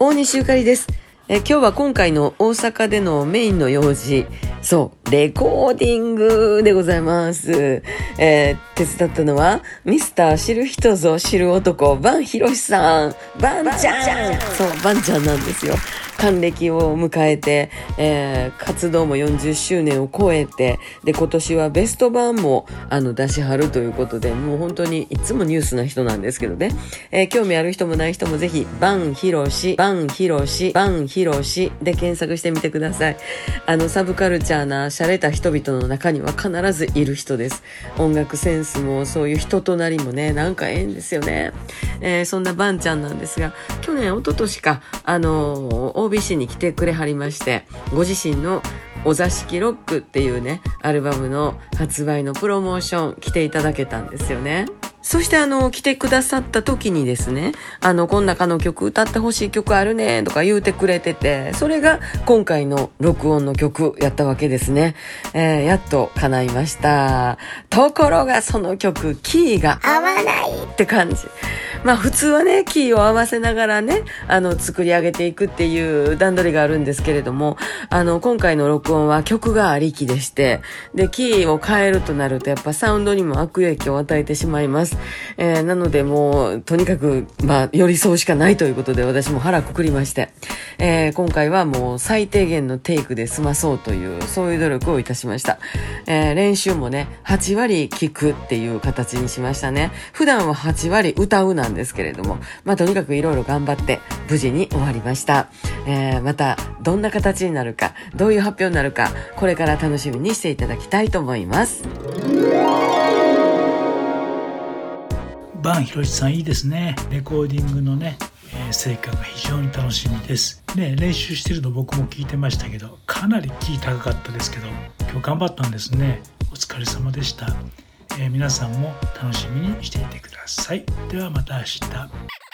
大西ゆかりです。え今日は今回の大阪でのメインの用事、そう、レコーディングでございます。えー、手伝ったのは、ミスター知る人ぞ知る男、バンヒロシさん。バンちゃんそう、バンちゃんなんですよ。還暦を迎えて、えー、活動も40周年を超えて、で、今年はベスト版も、あの、出しはるということで、もう本当にいつもニュースな人なんですけどね。えー、興味ある人もない人もぜひ、バンヒロシ、バンヒロシ、バンヒロシで検索してみてください。あの、サブカルチャーな、洒落た人々の中には必ずいる人です。音楽センスも、そういう人となりもね、なんかええんですよね。えー、そんなバンちゃんなんですが、去年、一昨年か、あのー OBC に来てくれはりましてご自身のお座敷ロックっていうねアルバムの発売のプロモーション来ていただけたんですよね。そしてあの、来てくださった時にですね、あの、こん中の曲歌ってほしい曲あるねとか言うてくれてて、それが今回の録音の曲やったわけですね。えー、やっと叶いました。ところがその曲、キーが合わないって感じ。まあ普通はね、キーを合わせながらね、あの、作り上げていくっていう段取りがあるんですけれども、あの、今回の録音は曲がありきでして、で、キーを変えるとなるとやっぱサウンドにも悪影響を与えてしまいます。えー、なのでもう、とにかく、まあ、寄り添うしかないということで私も腹くくりまして、えー、今回はもう最低限のテイクで済まそうという、そういう努力をいたしました。えー、練習もね、8割聞くっていう形にしましたね。普段は8割歌うなんですけれども、まあ、とにかくいろいろ頑張って無事に終わりました。えー、また、どんな形になるか、どういう発表になるか、これから楽しみにしていただきたいと思います。バンヒロシさんいいですねレコーディングのね、え、成果が非常に楽しみです。ね練習してるの僕も聞いてましたけどかなりキー高かったですけど今日頑張ったんですね。お疲れ様でした、えー、皆さんも楽しみにしていてください。ではまた明日。